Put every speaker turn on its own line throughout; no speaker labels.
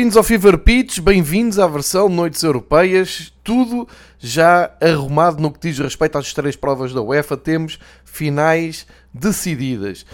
Bem-vindos ao Fever Pitch, bem-vindos à versão Noites Europeias, tudo já arrumado no que diz respeito às três provas da UEFA, temos finais decididas.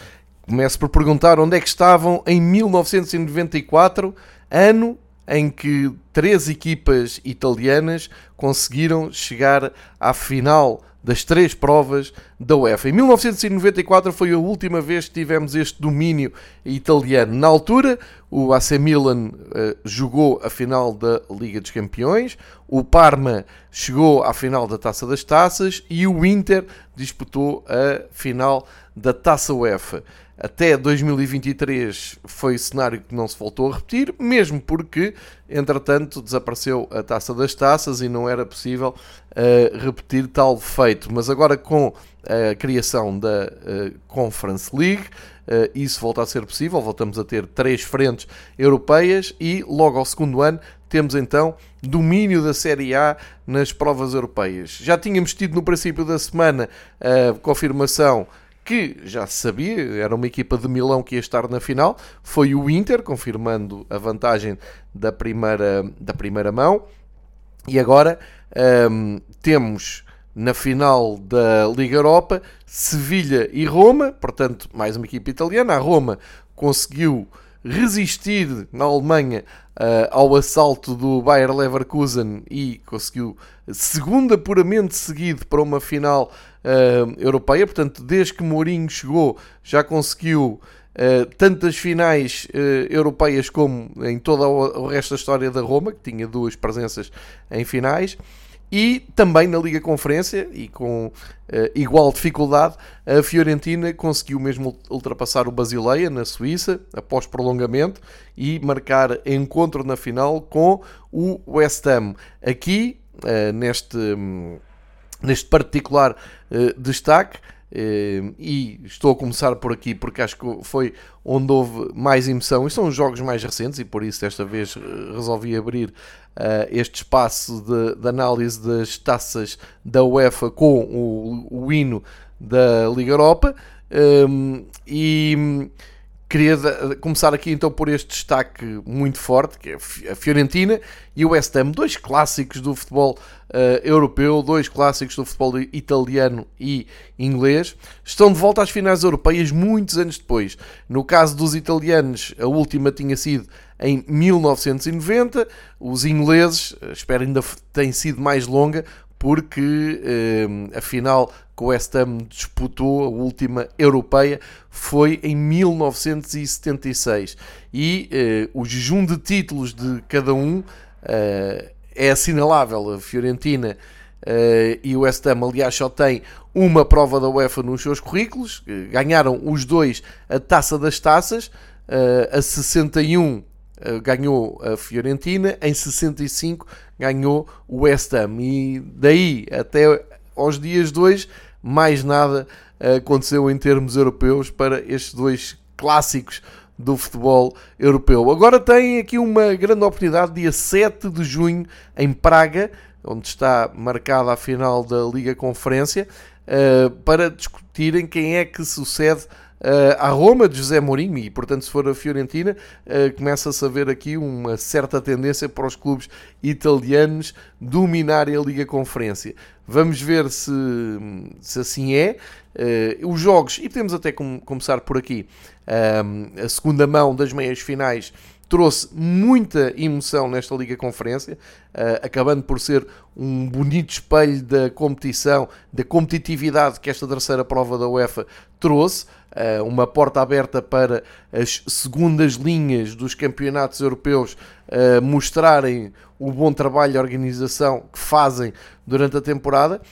Começo por perguntar onde é que estavam em 1994, ano em que três equipas italianas conseguiram chegar à final das três provas da UEFA. Em 1994 foi a última vez que tivemos este domínio italiano. Na altura, o AC Milan uh, jogou a final da Liga dos Campeões, o Parma chegou à final da Taça das Taças e o Inter disputou a final da Taça UEFA até 2023 foi cenário que não se voltou a repetir, mesmo porque, entretanto, desapareceu a taça das taças e não era possível uh, repetir tal feito. Mas agora, com a criação da uh, Conference League, uh, isso volta a ser possível. Voltamos a ter três frentes europeias e, logo ao segundo ano, temos então domínio da Série A nas provas europeias. Já tínhamos tido no princípio da semana a confirmação que já se sabia, era uma equipa de Milão que ia estar na final, foi o Inter, confirmando a vantagem da primeira, da primeira mão. E agora um, temos na final da Liga Europa Sevilha e Roma, portanto, mais uma equipa italiana. A Roma conseguiu resistir na Alemanha uh, ao assalto do Bayer Leverkusen e conseguiu segundo apuramento seguido para uma final uh, europeia. Portanto, desde que Mourinho chegou, já conseguiu uh, tantas finais europeias como em todo o resto da história da Roma, que tinha duas presenças em finais. E também na Liga Conferência, e com uh, igual dificuldade, a Fiorentina conseguiu mesmo ultrapassar o Basileia na Suíça, após prolongamento, e marcar encontro na final com o West Ham. Aqui, uh, neste, um, neste particular uh, destaque, Ehm, e estou a começar por aqui porque acho que foi onde houve mais emoção e são os jogos mais recentes e por isso desta vez eh, resolvi abrir uh, este espaço de, de, análise das taças da UEFA com o, o hino da Liga Europa um, ehm, e Queria começar aqui então por este destaque muito forte, que é a Fiorentina e o West Ham, dois clássicos do futebol uh, europeu, dois clássicos do futebol italiano e inglês, estão de volta às finais europeias muitos anos depois. No caso dos italianos, a última tinha sido em 1990, os ingleses, eh, espero ainda tem sido mais longa, porque uh, a final que o West Ham disputou, a última europeia, foi em 1976. E uh, o jejum de títulos de cada um uh, é assinalável. A Fiorentina uh, e o West Ham, aliás, só têm uma prova da UEFA nos seus currículos. Ganharam os dois a taça das taças. a 61 ganhou a Fiorentina, em 65 ganhou o West Ham. E daí até aos dias de hoje mais nada aconteceu em termos europeus para estes dois clássicos do futebol europeu. Agora tem aqui uma grande oportunidade, dia 7 de junho, em Praga, onde está marcada a final da Liga Conferência, eh, para discutirem quem é que sucede uh, à Roma de José Mourinho e, portanto, se for a Fiorentina, uh, começa-se a ver aqui uma certa tendência para os clubes italianos dominarem a Liga Conferência. Vamos ver se, se assim é. Uh, os jogos, e podemos até com, começar por aqui, a segunda mão das meias finais trouxe muita emoção nesta Liga Conferência, uh, acabando por ser um bonito espelho da competição, da competitividade que esta terceira prova da UEFA trouxe, uh, uma porta aberta para as segundas linhas dos campeonatos europeus uh, mostrarem o bom trabalho e organização que fazem durante a temporada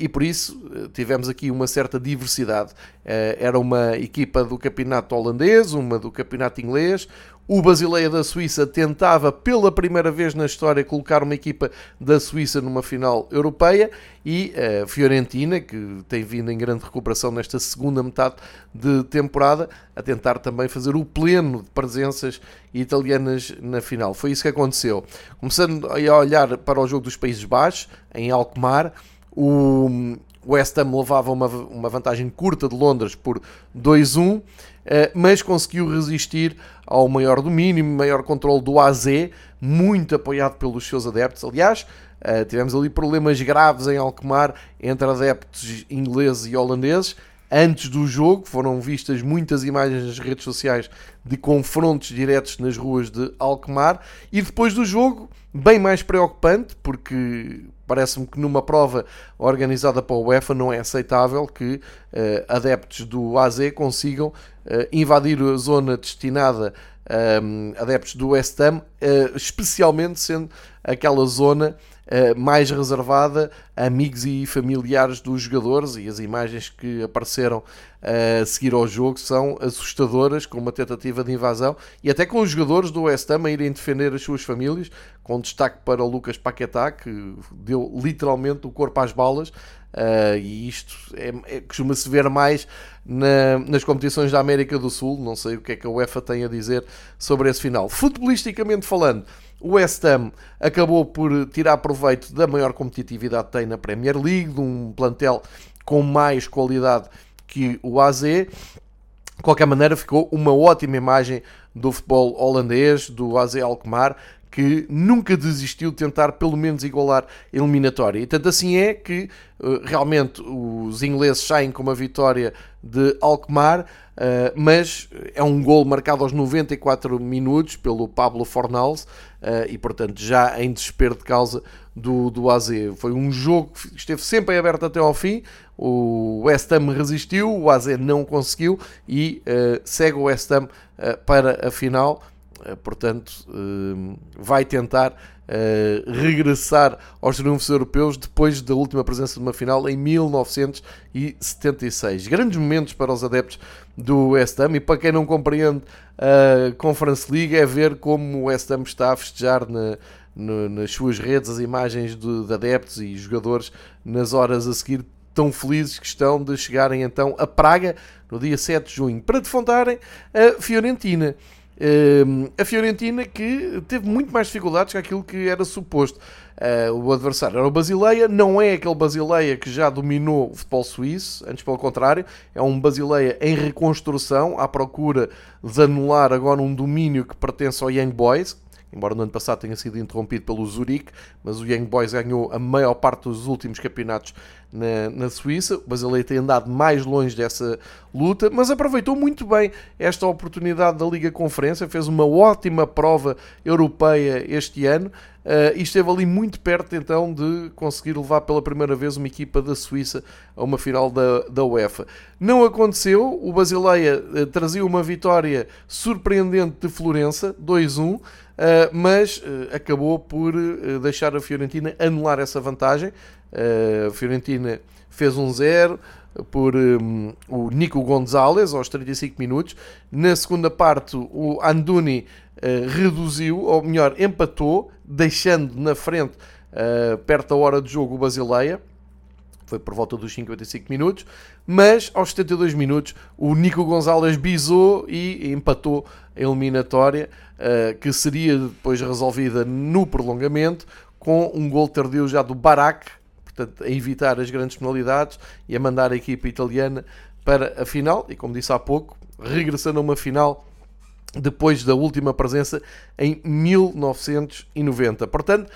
e por isso tivemos aqui uma certa diversidade. Era uma equipa do campeonato holandês, uma do campeonato inglês, o Basileia da Suíça tentava pela primeira vez na história colocar uma equipa da Suíça numa final europeia e a Fiorentina, que tem vindo em grande recuperação nesta segunda metade de temporada, a tentar também fazer o pleno de presenças italianas na final. Foi isso que aconteceu. Começando a olhar para o jogo dos Países Baixos, em Alkmaar, o, o West Ham levava uma, uma vantagem curta de Londres por 2-1, mas conseguiu resistir ao maior domínio, maior controle do AZ, muito apoiado pelos seus adeptos. Aliás, tivemos ali problemas graves em Alkmaar entre adeptos ingleses e holandeses antes do jogo. Foram vistas muitas imagens nas redes sociais de confrontos diretos nas ruas de Alkmaar. E depois do jogo, bem mais preocupante, porque parece-me que numa prova organizada para a UEFA não é aceitável que uh, adeptos do AZ consigam uh, invadir a zona destinada um, eh, adeptos do West Ham, uh, especialmente sendo aquela zona eh, mais reservada a amigos e familiares dos jogadores e as imagens que apareceram a seguir ao jogo são assustadoras, com uma tentativa de invasão e até com os jogadores do West Ham a irem defender as suas famílias, com destaque para o Lucas Paquetá, que deu literalmente o corpo às balas. Uh, e isto é, é costuma-se ver mais na, nas competições da América do Sul. Não sei o que é que a UEFA tem a dizer sobre esse final. Futebolisticamente falando, o West Ham acabou por tirar proveito da maior competitividade que tem na Premier League, de um plantel com mais qualidade que o AZ. De qualquer maneira, ficou uma ótima imagem do futebol holandês, do AZ Alkmaar, que nunca desistiu de tentar pelo menos igualar a eliminatória. E tanto assim é que uh, realmente os ingleses saem com uma vitória de Alkmaar, uh, mas é um gol marcado aos 94 minutos pelo Pablo Fornals uh, e, portanto, já em desespero de causa do, do AZ. Foi um jogo que esteve sempre aberto até ao fim. O West Ham resistiu, o AZ não conseguiu e segue o West Ham para a final eh, portanto, eh, vai tentar eh, regressar aos triunfos europeus depois da última presença de uma final em 1976. Grandes momentos para os adeptos do West Ham e para quem não compreende a Conference League é ver como o West Ham está a festejar na, na, nas suas redes as imagens de, de adeptos e jogadores nas horas a seguir tão felizes que estão de chegarem então a Praga no dia 7 de junho para defrontarem a Fiorentina. Uh, a Fiorentina que teve muito mais dificuldades que aquilo que era suposto. Uh, o adversário era o Basileia, não é aquele Basileia que já dominou o futebol suíço, antes pelo contrário, é um Basileia em reconstrução, à procura de anular agora um domínio que pertence ao Young Boys, embora no ano passado tenha sido interrompido pelo Zurique, mas o Young Boys ganhou a maior parte dos últimos campeonatos na, na Suíça. O Basileia tem andado mais longe dessa luta, mas aproveitou muito bem esta oportunidade da Liga Conferência, fez uma ótima prova europeia este ano. Uh, e esteve ali muito perto então de conseguir levar pela primeira vez uma equipa da Suíça a uma final da, da UEFA. Não aconteceu, o Basileia uh, trazia uma vitória surpreendente de Florença, 2-1, Uh, mas uh, acabou por uh, deixar a Fiorentina anular essa vantagem. a Fiorentina fez um zero por um, o Nico Gonzalez aos 35 minutos. Na segunda parte, o Anduni reduziu, ou melhor, empatou, deixando na frente, perto da hora de jogo, o Basileia foi por volta dos 55 minutos, mas aos 72 minutos o Nico Gonzalez bisou e empatou a eliminatória, uh, que seria depois resolvida no prolongamento, com um gol tardio já do Barak, portanto, a evitar as grandes penalidades e a mandar a equipa italiana para a final, e como disse há pouco, regressando a uma final depois da última presença em 1990. Portanto,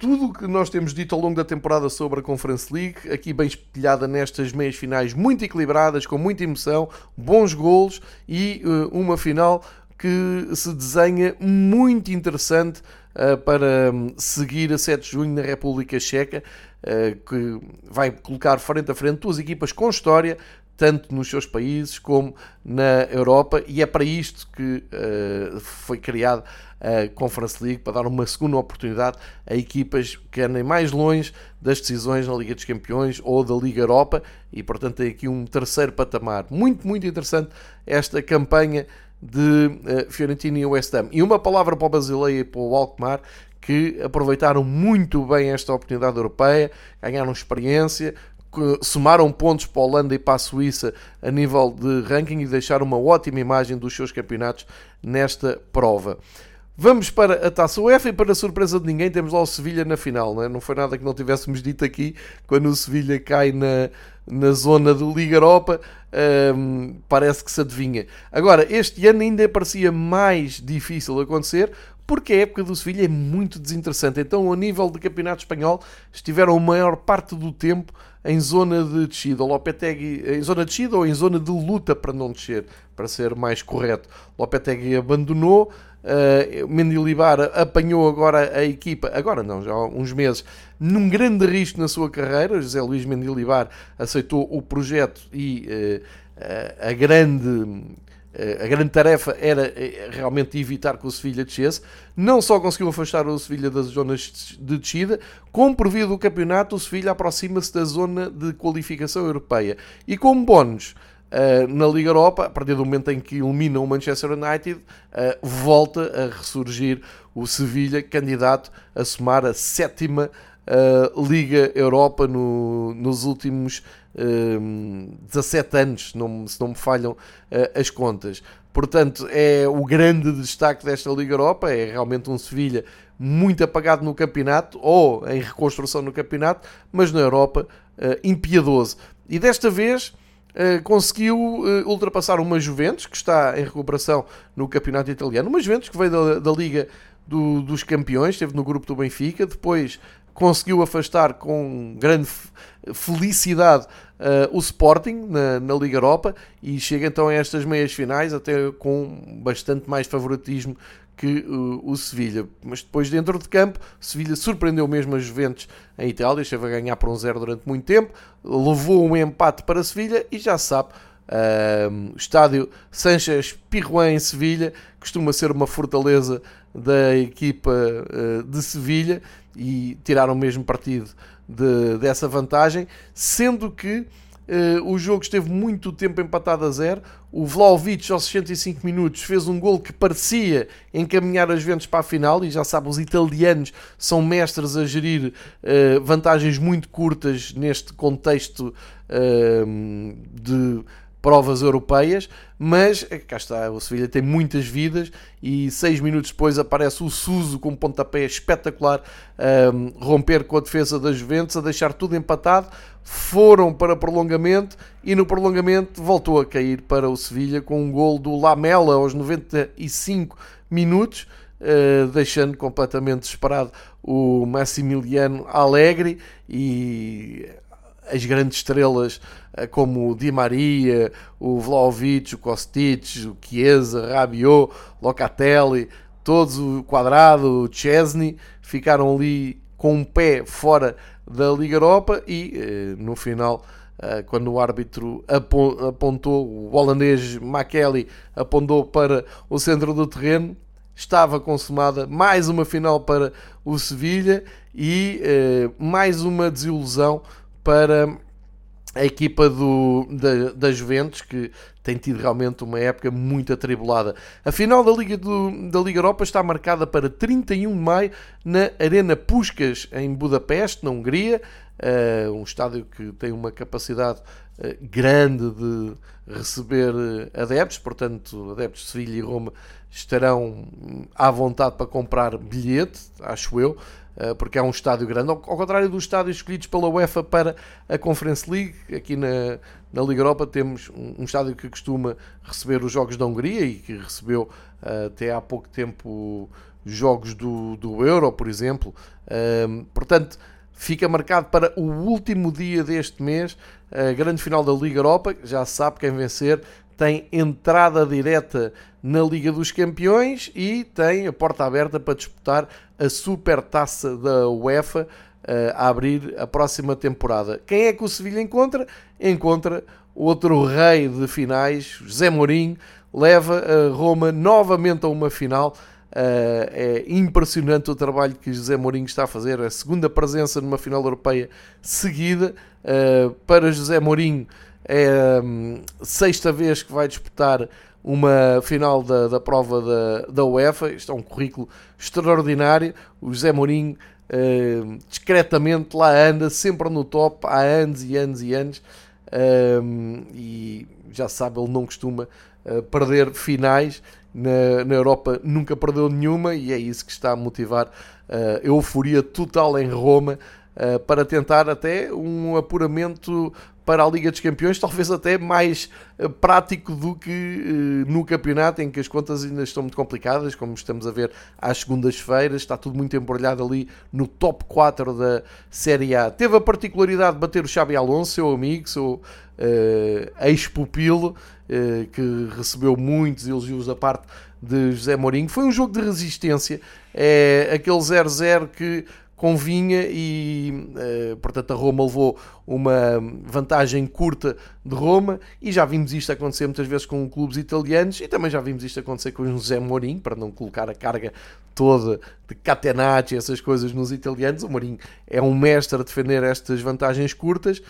tudo o que nós temos dito ao longo da temporada sobre a Conference League, aqui bem espelhada nestas meias finais muito equilibradas, com muita emoção, bons golos e uh, uma final que se desenha muito interessante uh, para um, seguir a 7 de junho na República Checa, uh, que vai colocar frente a frente duas equipas com história, tanto nos seus países como na Europa, e é para isto que uh, foi criado a Conference League para dar uma segunda oportunidade a equipas que andem mais longe das decisões na Liga dos Campeões ou da Liga Europa e, portanto, tem aqui um terceiro patamar. Muito, muito interessante esta campanha de uh, Fiorentina e West Ham. E uma palavra para o Basileia e para o Alkmaar, que aproveitaram muito bem esta oportunidade europeia, ganharam experiência, somaram pontos para a Holanda e para a Suíça a nível de ranking e deixaram uma ótima imagem dos seus campeonatos nesta prova. Vamos para a Taça UEFA e para a surpresa de ninguém temos lá o Sevilha na final, não, é? não foi nada que não tivéssemos dito aqui quando o Sevilha cai na, na zona do Liga Europa, parece que se adivinha. Agora, este ano ainda parecia mais difícil acontecer porque a época do Sevilha é muito desinteressante. Então, a nível de campeonato espanhol, estiveram a maior parte do tempo em zona de descida. O Lopetegui em zona de descida ou em zona de luta para não descer, para ser mais correto. Lopetegui abandonou. Uh, Mendilibar apanhou agora a equipa, agora não, já há uns meses, num grande risco na sua carreira. José Luís Mendilibar aceitou o projeto e uh, a grande a grande tarefa era realmente evitar que o Sevilha descesse. Não só conseguiu afastar o Sevilha das zonas de descida, como por via do campeonato, o Sevilha aproxima-se da zona de qualificação europeia. E como bónus, Uh, na Liga Europa, a partir do momento em que elimina o Manchester United, volta a ressurgir o Sevilha, candidato a somar a sétima Liga Europa no, nos últimos 17 anos, não, se não me falham as contas. Portanto, é o grande destaque desta Liga Europa, é realmente um Sevilha muito apagado no campeonato, ou em reconstrução no campeonato, mas na Europa impiedoso. E desta vez Uh, conseguiu ultrapassar uma Juventus que está em recuperação no campeonato italiano, uma Juventus que veio da, da Liga do, dos Campeões, esteve no grupo do Benfica, depois conseguiu afastar com grande felicidade uh, o Sporting na, na, Liga Europa e chega então a estas meias finais até com bastante mais favoritismo que uh, o Sevilha. Mas depois, dentro de campo, o Sevilha surpreendeu mesmo a Juventus em Itália, esteve a ganhar por um zero durante muito tempo, levou um empate para Sevilha e já sabe. Uh, estádio Sanchez Pirruin em Sevilha costuma ser uma fortaleza da equipa de Sevilha e tiraram mesmo partido de, dessa vantagem, sendo que Uh, o jogo esteve muito tempo empatado a zero. O Vlaovic, aos 65 minutos, fez um gol que parecia encaminhar as ventas para a final. E já sabe, os italianos são mestres a gerir uh, vantagens muito curtas neste contexto uh, de provas europeias, mas eh, cá está, o Sevilha tem muitas vidas e seis minutos depois aparece o Suso com um pontapé espetacular um, ehm, romper com a defesa das Juventus, a deixar tudo empatado, foram para prolongamento e no prolongamento voltou a cair para o Sevilha com um gol do Lamela aos 95 minutos, uh, deixando completamente desesperado o Massimiliano Alegre e as grandes estrelas eh, como o Di Maria, o Vlaovic, o Kostic, o Chiesa, Rabiot, Locatelli, todos o Quadrado, o Chesney, ficaram ali com um pé fora da Liga Europa e eh, no final eh, quando o árbitro apontou, o holandês Makelly apontou para o centro do terreno, estava consumada mais uma final para o Sevilha e mais uma desilusão para a equipa do, da, da Juventus, que tem tido realmente uma época muito atribulada. A final da Liga, do, da Liga Europa está marcada para 31 de maio na Arena Puskas, em Budapeste, na Hungria. Uh, um estádio que tem uma capacidade uh, grande de receber uh, adeptos, portanto, adeptos de Sevilha e Roma estarão à vontade para comprar bilhete, acho eu. Porque é um estádio grande, ao, contrário dos estádios escolhidos pela UEFA para a Conference League, aqui na, na Liga Europa temos um, um estádio que costuma receber os Jogos da Hungria e que recebeu até há pouco tempo jogos do, do Euro, por exemplo. Portanto, fica marcado para o último dia deste mês, a grande final da Liga Europa, já se sabe quem vencer tem entrada direta na Liga dos Campeões e tem a porta aberta para disputar a Supertaça da UEFA uh, a abrir a próxima temporada. Quem é que o Sevilha encontra? Encontra outro rei de finais, José Mourinho, leva a Roma novamente a uma final. Uh, é impressionante o trabalho que José Mourinho está a fazer, a segunda presença numa final europeia seguida. Uh, para José Mourinho, é a hum, sexta vez que vai disputar uma final da, da prova da, da UEFA. Isto é um currículo extraordinário. O José Mourinho uh, discretamente lá anda, sempre no top, há anos e anos e anos. Uh, e já sabe, ele não costuma uh, perder finais. Na, na, Europa nunca perdeu nenhuma e é isso que está a motivar a euforia total em Roma para tentar até um apuramento para a Liga dos Campeões, talvez até mais uh, prático do que uh, no campeonato, em que as contas ainda estão muito complicadas, como estamos a ver às segundas-feiras, está tudo muito embrulhado ali no top 4 da Série A. Teve a particularidade de bater o Xabi Alonso, seu amigo, seu uh, ex-pupilo, que recebeu muitos elogios da parte de José Mourinho. Foi um jogo de resistência, é aquele 0-0 que convinha e, uh, portanto, a Roma levou uma vantagem curta de Roma e já vimos isto acontecer muitas vezes com clubes italianos e também já vimos isto acontecer com o José Mourinho, para não colocar a carga toda de catenacci, essas coisas nos italianos. O Mourinho é um mestre a defender estas vantagens curtas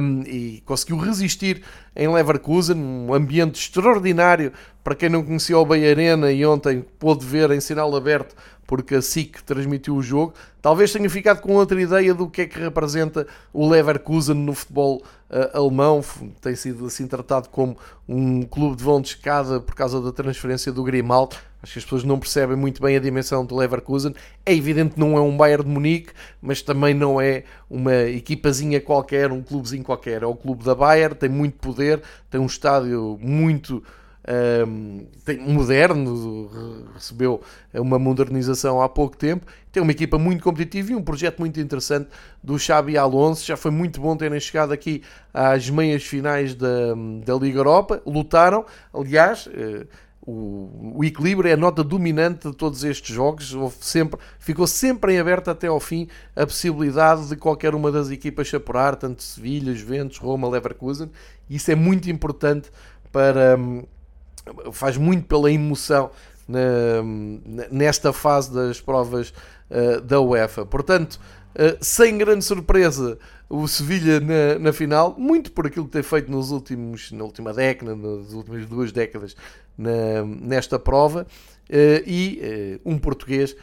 um, e conseguiu resistir em Leverkusen, um ambiente extraordinário para quem não conhecia o Bay Arena e ontem pôde ver em sinal aberto porque a SIC transmitiu o jogo. Talvez tenha ficado com outra ideia do que é que representa o Leverkusen no futebol uh, alemão. Tem sido assim tratado como um clube de vão de escada por causa da transferência do Grimaldo. Acho que as pessoas não percebem muito bem a dimensão do Leverkusen. É evidente que não é um Bayern de Munique, mas também não é uma equipazinha qualquer, um clubezinho qualquer. É o clube da Bayern, tem muito poder, tem um estádio muito um, moderno, recebeu uma modernização há pouco tempo, tem uma equipa muito competitiva e um projeto muito interessante do Xabi Alonso. Já foi muito bom terem chegado aqui às meias finais da, da Liga Europa, lutaram, aliás. O, o, equilíbrio é a nota dominante de todos estes jogos. Houve sempre, ficou sempre em aberto até ao fim a possibilidade de qualquer uma das equipas chapurar, tanto Sevilha, Juventus, Roma, Leverkusen. Isso é muito importante para, faz muito pela emoção na, nesta fase das provas uh, da UEFA. Portanto, uh, sem grande surpresa, o Sevilha na, na, final, muito por aquilo que tem feito nos últimos, na última década, nas últimas duas décadas na, nesta prova, uh, e um português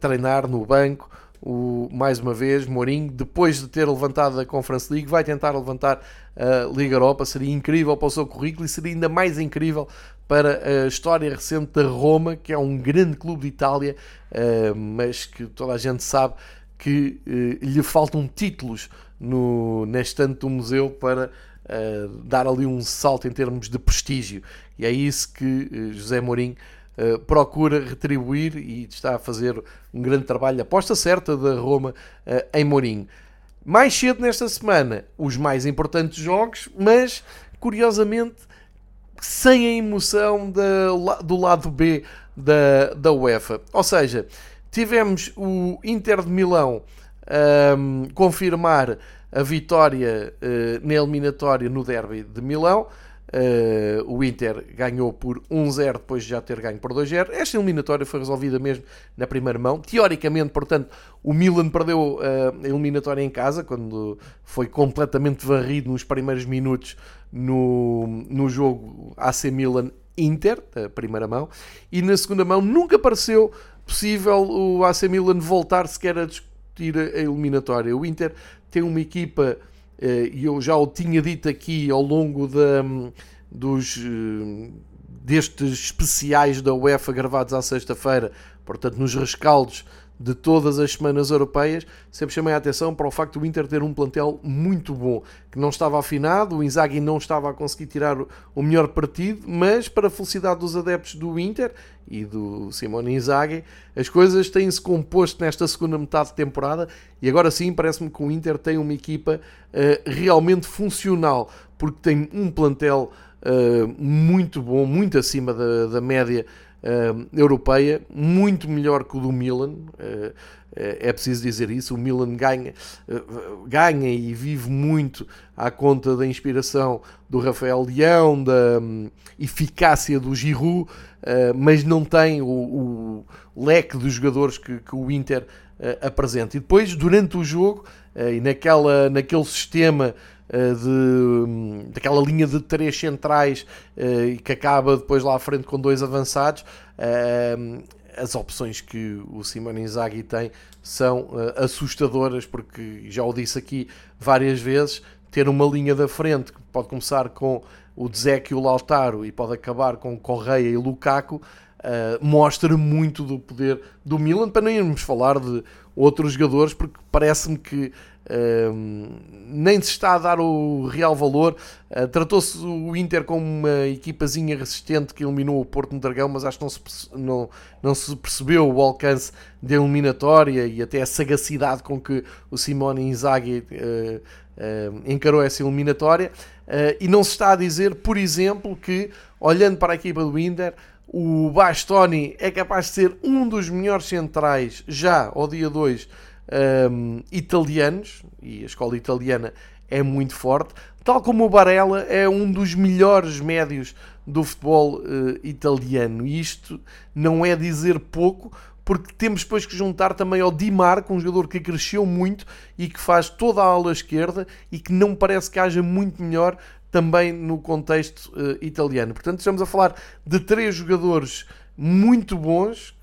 treinar no banco o, mais uma vez, Mourinho, depois de ter levantado a Conference League, vai tentar levantar a Liga Europa. Seria incrível para o seu currículo e seria ainda mais incrível para a história recente da Roma, que é um grande clube de Itália, eh, mas que toda a gente sabe que eh, lhe faltam títulos no, na estante do museu para uh, dar ali um salto em termos de prestígio. E é isso que uh, José Mourinho procura retribuir e está a fazer um grande trabalho. Aposta certa da Roma em Mourinho. Mais cedo nesta semana, os mais importantes jogos, mas curiosamente sem a emoção da, do lado B da, da UEFA. Ou seja, tivemos o Inter de Milão um, confirmar a vitória uh, na eliminatória no Derby de Milão. Uh, o Inter ganhou por 1-0 depois de já ter ganho por 2-0. Esta eliminatória foi resolvida mesmo na primeira mão. Teoricamente, portanto, o Milan perdeu uh, a eliminatória em casa quando foi completamente varrido nos primeiros minutos no, no jogo AC Milan Inter, da primeira mão, e na segunda mão nunca pareceu possível o AC Milan voltar sequer a discutir a eliminatória. O Inter tem uma equipa, eh, e eu já o tinha dito aqui ao longo da, dos, eh, destes especiais da UEFA gravados à sexta-feira, portanto nos rescaldos de todas as semanas europeias, sempre chamei a atenção para o facto do Inter ter um plantel muito bom, que não estava afinado, o Inzaghi não estava a conseguir tirar o melhor partido, mas para a felicidade dos adeptos do Inter e do Simone Inzaghi, as coisas têm-se composto nesta segunda metade de temporada e agora sim parece-me que o Inter tem uma equipa uh, realmente funcional, porque tem um plantel uh, muito bom, muito acima da, da média uh, europeia, muito melhor que o do Milan. Uh, é preciso dizer isso. O Milan ganha, ganha e vive muito à conta da inspiração do Rafael Leão, da um, eficácia do Giroud, mas não tem o, o leque de jogadores que, que o Inter apresenta. E depois, durante o jogo, e naquela, naquele sistema eh, de, daquela linha de três centrais eh, e que acaba depois lá à frente com dois avançados, eh, as opções que o Simone Inzaghi tem são assustadoras, porque já o disse aqui várias vezes, ter uma linha da frente que pode começar com o Dzek e o Lautaro e pode acabar com Correia e Lukaku, uh, mostra muito do poder do Milan, para não irmos falar de outros jogadores, porque parece-me que uh, nem se está a dar o real valor. Uh, Tratou-se o Inter como uma equipazinha resistente que eliminou o Porto no Dragão, mas acho que não se, não, não se percebeu o alcance da eliminatória e até a sagacidade com que o Simone Inzaghi encarou essa eliminatória. e não se está a dizer, por exemplo, que olhando para a equipa do Inter o Bastoni é capaz de ser um dos melhores centrais já ao dia 2 um, italianos, e a escola italiana é muito forte, tal como o Barella é um dos melhores médios do futebol uh, italiano. E isto não é dizer pouco, porque temos depois que juntar também ao Di Marco, um jogador que cresceu muito e que faz toda a ala esquerda e que não parece que haja muito melhor também no contexto uh, italiano. Portanto, estamos a falar de três jogadores muito bons,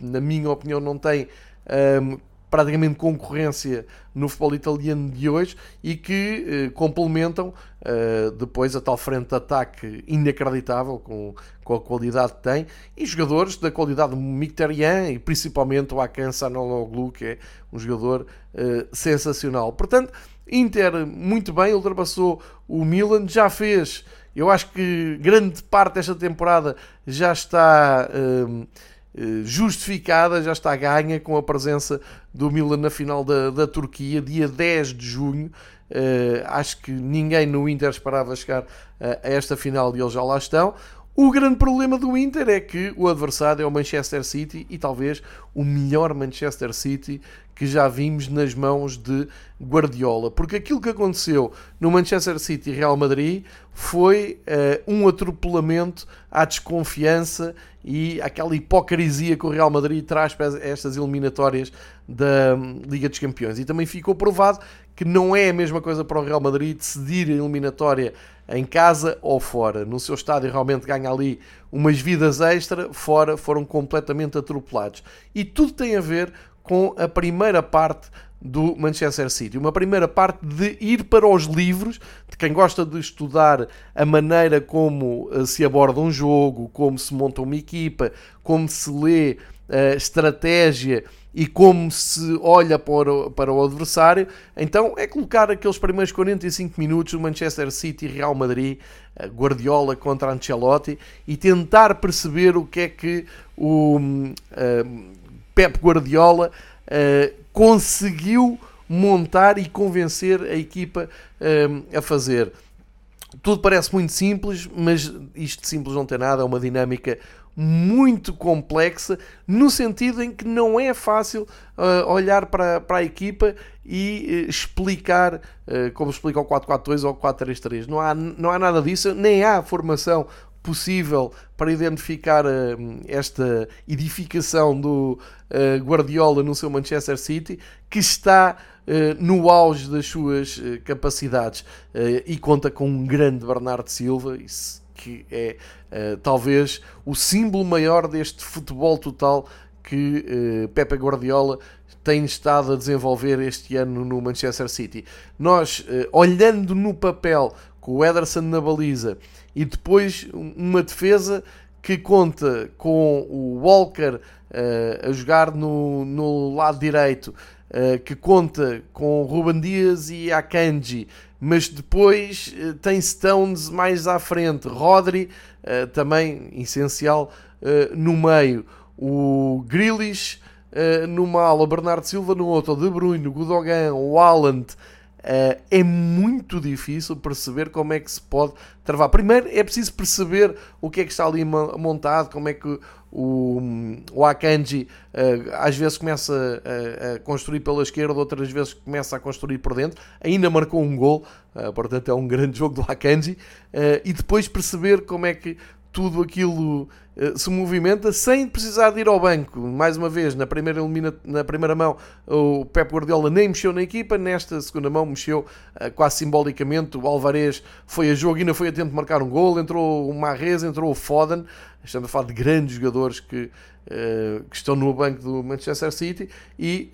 na minha opinião, não têm um, ehm, praticamente concorrência no futebol italiano de hoje e que uh, complementam uh, depois a tal frente de ataque inacreditável com, com a qualidade que tem e jogadores da qualidade Mkhitaryan e principalmente o Akan Sanoglu que é um jogador sensacional. Portanto, Inter muito bem, ultrapassou o Milan, já fez, eu acho que grande parte desta temporada já está uh, justificada, já está ganha com a presença do Milan na final da, da Turquia, dia 10 de junho. Uh, acho que ninguém no Inter esperava chegar a esta final e eles já lá estão. O grande problema do Inter é que o adversário é o Manchester City e talvez o melhor Manchester City que já vimos nas mãos de Guardiola. Porque aquilo que aconteceu no Manchester City e Real Madrid foi uh, um atropelamento à desconfiança e aquela hipocrisia que o Real Madrid traz para estas eliminatórias da hum, Liga dos Campeões. E também ficou provado que não é a mesma coisa para o Real Madrid decidir a eliminatória em casa ou fora. No seu estádio realmente ganha ali umas vidas extra, fora foram completamente atropelados. E tudo tem a ver com a primeira parte do Manchester City. Uma primeira parte de ir para os livros, de quem gosta de estudar a maneira como eh, se aborda um jogo, como se monta uma equipa, como se lê a eh, estratégia e como se olha para o, para o adversário, então é colocar aqueles primeiros 45 minutos do Manchester City Real Madrid, eh, Guardiola contra Ancelotti, e tentar perceber o que é que o. Uh, Pep Guardiola uh, conseguiu montar e convencer a equipa uh, a fazer. Tudo parece muito simples, mas isto simples não tem nada, é uma dinâmica muito complexa, no sentido em que não é fácil uh, olhar para, para a equipa e uh, explicar, uh, como explica o 4-4-2 ou o 4-3-3. Não há, não há nada disso, nem há formação possível para identificar esta edificação do Guardiola no seu Manchester City, que está no auge das suas capacidades e conta com um grande Bernardo Silva, que é talvez o símbolo maior deste futebol total que Pepe Guardiola tem estado a desenvolver este ano no Manchester City. Nós, olhando no papel com o Ederson na baliza e depois uma defesa que conta com o Walker uh, a jogar no, no lado direito, uh, que conta com Ruben Dias e Akanji, mas depois uh, tem Stones mais à frente, Rodri também essencial no meio, o Grealish numa ala, Bernardo Silva no outro, De Bruyne, Gudogan, o Haaland, Uh, é muito difícil perceber como é que se pode travar. Primeiro é preciso perceber o que é que está ali montado, como é que o, o Akanji uh, às vezes começa a, a, construir pela esquerda, outras vezes começa a construir por dentro. Ainda marcou um gol, uh, portanto é um grande jogo do Akanji. e depois perceber como é que tudo aquilo uh, se movimenta sem precisar de ir ao banco. Mais uma vez, na primeira, elimina, na primeira mão, o Pep Guardiola nem mexeu na equipa, nesta segunda mão mexeu uh, quase simbolicamente. O Alvarez foi a jogo ainda foi a tempo de marcar um gol. Entrou o Marrez, entrou o Foden. Estamos a falar de grandes jogadores que, uh, que estão no banco do Manchester City e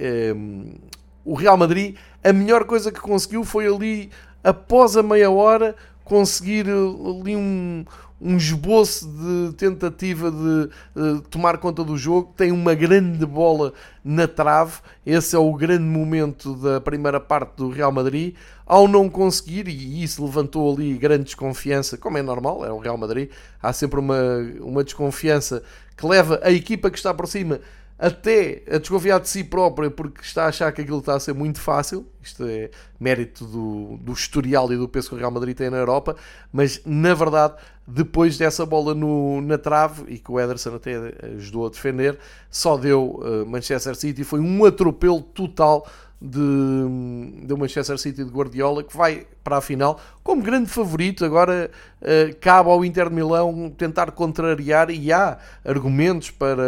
o Real Madrid, a melhor coisa que conseguiu foi ali após a meia hora conseguir ali um, um esboço de tentativa de, de tomar conta do jogo, tem uma grande bola na trave, esse é o grande momento da primeira parte do Real Madrid, ao não conseguir, e isso levantou ali grande desconfiança, como é normal, é o Real Madrid, há sempre uma, uma desconfiança que leva a equipa que está por cima até a desconfiar de si própria porque está a achar que aquilo está a ser muito fácil. Isto é mérito do, do historial e do peso que o Real Madrid tem na Europa, mas na verdade, depois dessa bola no, na trave e que o Ederson até ajudou a defender, só deu uh, Manchester City. Foi um atropelo total de, de Manchester City de Guardiola, que vai para a final como grande favorito. Agora uh, cabe ao Inter de Milão tentar contrariar e há argumentos para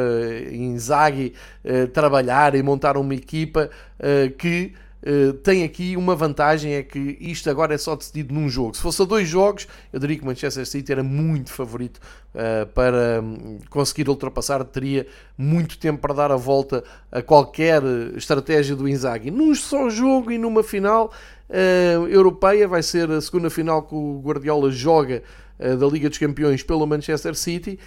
Inzaghi uh, trabalhar e montar uma equipa que Uh, tem aqui uma vantagem: é que isto agora é só decidido num jogo. Se fosse a dois jogos, eu diria que o Manchester City era muito favorito uh, para um, conseguir ultrapassar. Teria muito tempo para dar a volta a qualquer estratégia do Inzaghi. Num só jogo e numa final uh, europeia, vai ser a segunda final que o Guardiola joga da Liga dos Campeões pelo Manchester City.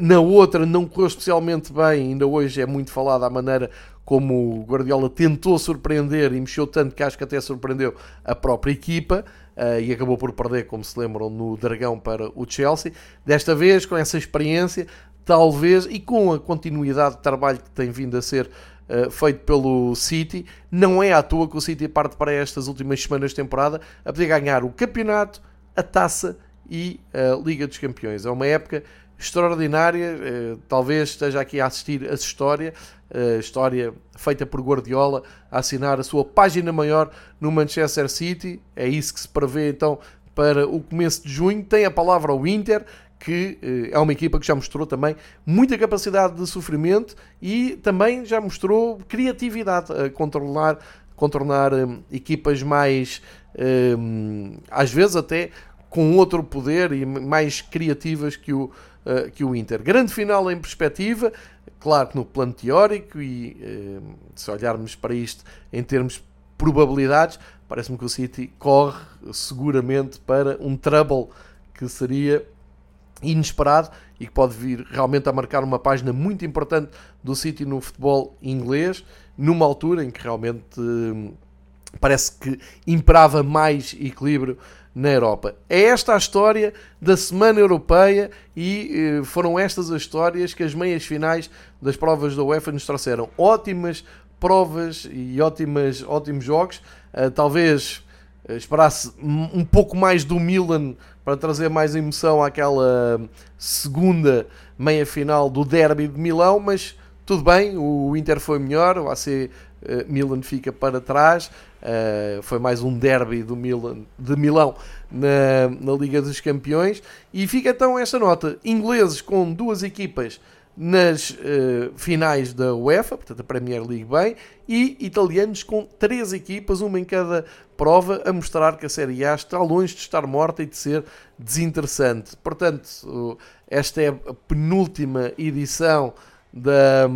Na outra não correu especialmente bem, ainda hoje é muito falada a maneira como o Guardiola tentou surpreender e mexeu tanto que acho que até surpreendeu a própria equipa uh, e acabou por perder, como se lembram, no Dragão para o Chelsea. Desta vez, com essa experiência, talvez, e com a continuidade de trabalho que tem vindo a ser uh, feito pelo City, não é à toa que o City parte para estas últimas semanas de temporada a poder ganhar o campeonato, a taça e a Liga dos Campeões. É uma época extraordinária, uh, talvez esteja aqui a assistir a história, a história feita por Guardiola a assinar a sua página maior no Manchester City. É isso que se prevê então para o começo de junho. Tem a palavra o Inter, que eh, é uma equipa que já mostrou também muita capacidade de sofrimento e também já mostrou criatividade a controlar, contornar equipas mais, às vezes até com outro poder e mais criativas que o, uh, que o Inter. Grande final em perspectiva, Claro que no plano teórico e eh, se olharmos para isto em termos de probabilidades, parece-me que o City corre seguramente para um trouble que seria inesperado e que pode vir realmente a marcar uma página muito importante do City no futebol inglês, numa altura em que realmente eh, parece que imperava mais equilíbrio na Europa. É esta a história da Semana Europeia e eh, foram estas as histórias que as meias finais das provas da UEFA nos trouxeram. Ótimas provas e ótimas, ótimos jogos. Uh, talvez uh, esperasse um pouco mais do Milan para trazer mais emoção àquela segunda meia final do Derby de Milão, mas tudo bem, o Inter foi melhor, o AC Milan fica para trás. Uh, foi mais um derby do de Milão na, na Liga dos Campeões. E fica então esta nota: ingleses com duas equipas nas uh, finais da UEFA, portanto a Premier League bem, e italianos com três equipas, uma em cada prova, a mostrar que a Série A está longe de estar morta e de ser desinteressante. Portanto, esta é a penúltima edição da,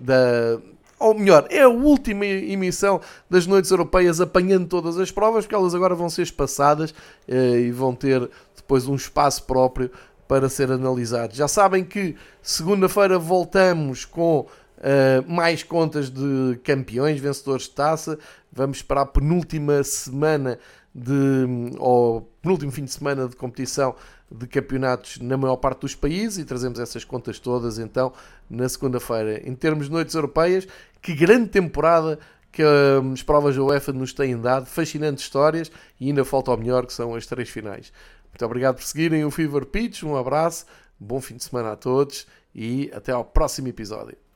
da ou melhor, é a última emissão das noites europeias apanhando todas as provas, porque elas agora vão ser espaçadas eh, e vão ter depois um espaço próprio para ser analisados. Já sabem que segunda-feira voltamos com uh, mais contas de campeões, vencedores de taça. Vamos para a penúltima semana de, ou penúltimo fim de semana de competição de campeonatos na maior parte dos países e trazemos essas contas todas então na segunda-feira. Em termos de noites europeias, que grande temporada que um, as provas da UEFA nos têm dado, fascinantes histórias. E ainda falta o melhor que são as três finais. Muito obrigado por seguirem o Fever Pitch, um abraço, bom fim de semana a todos. E até ao próximo episódio.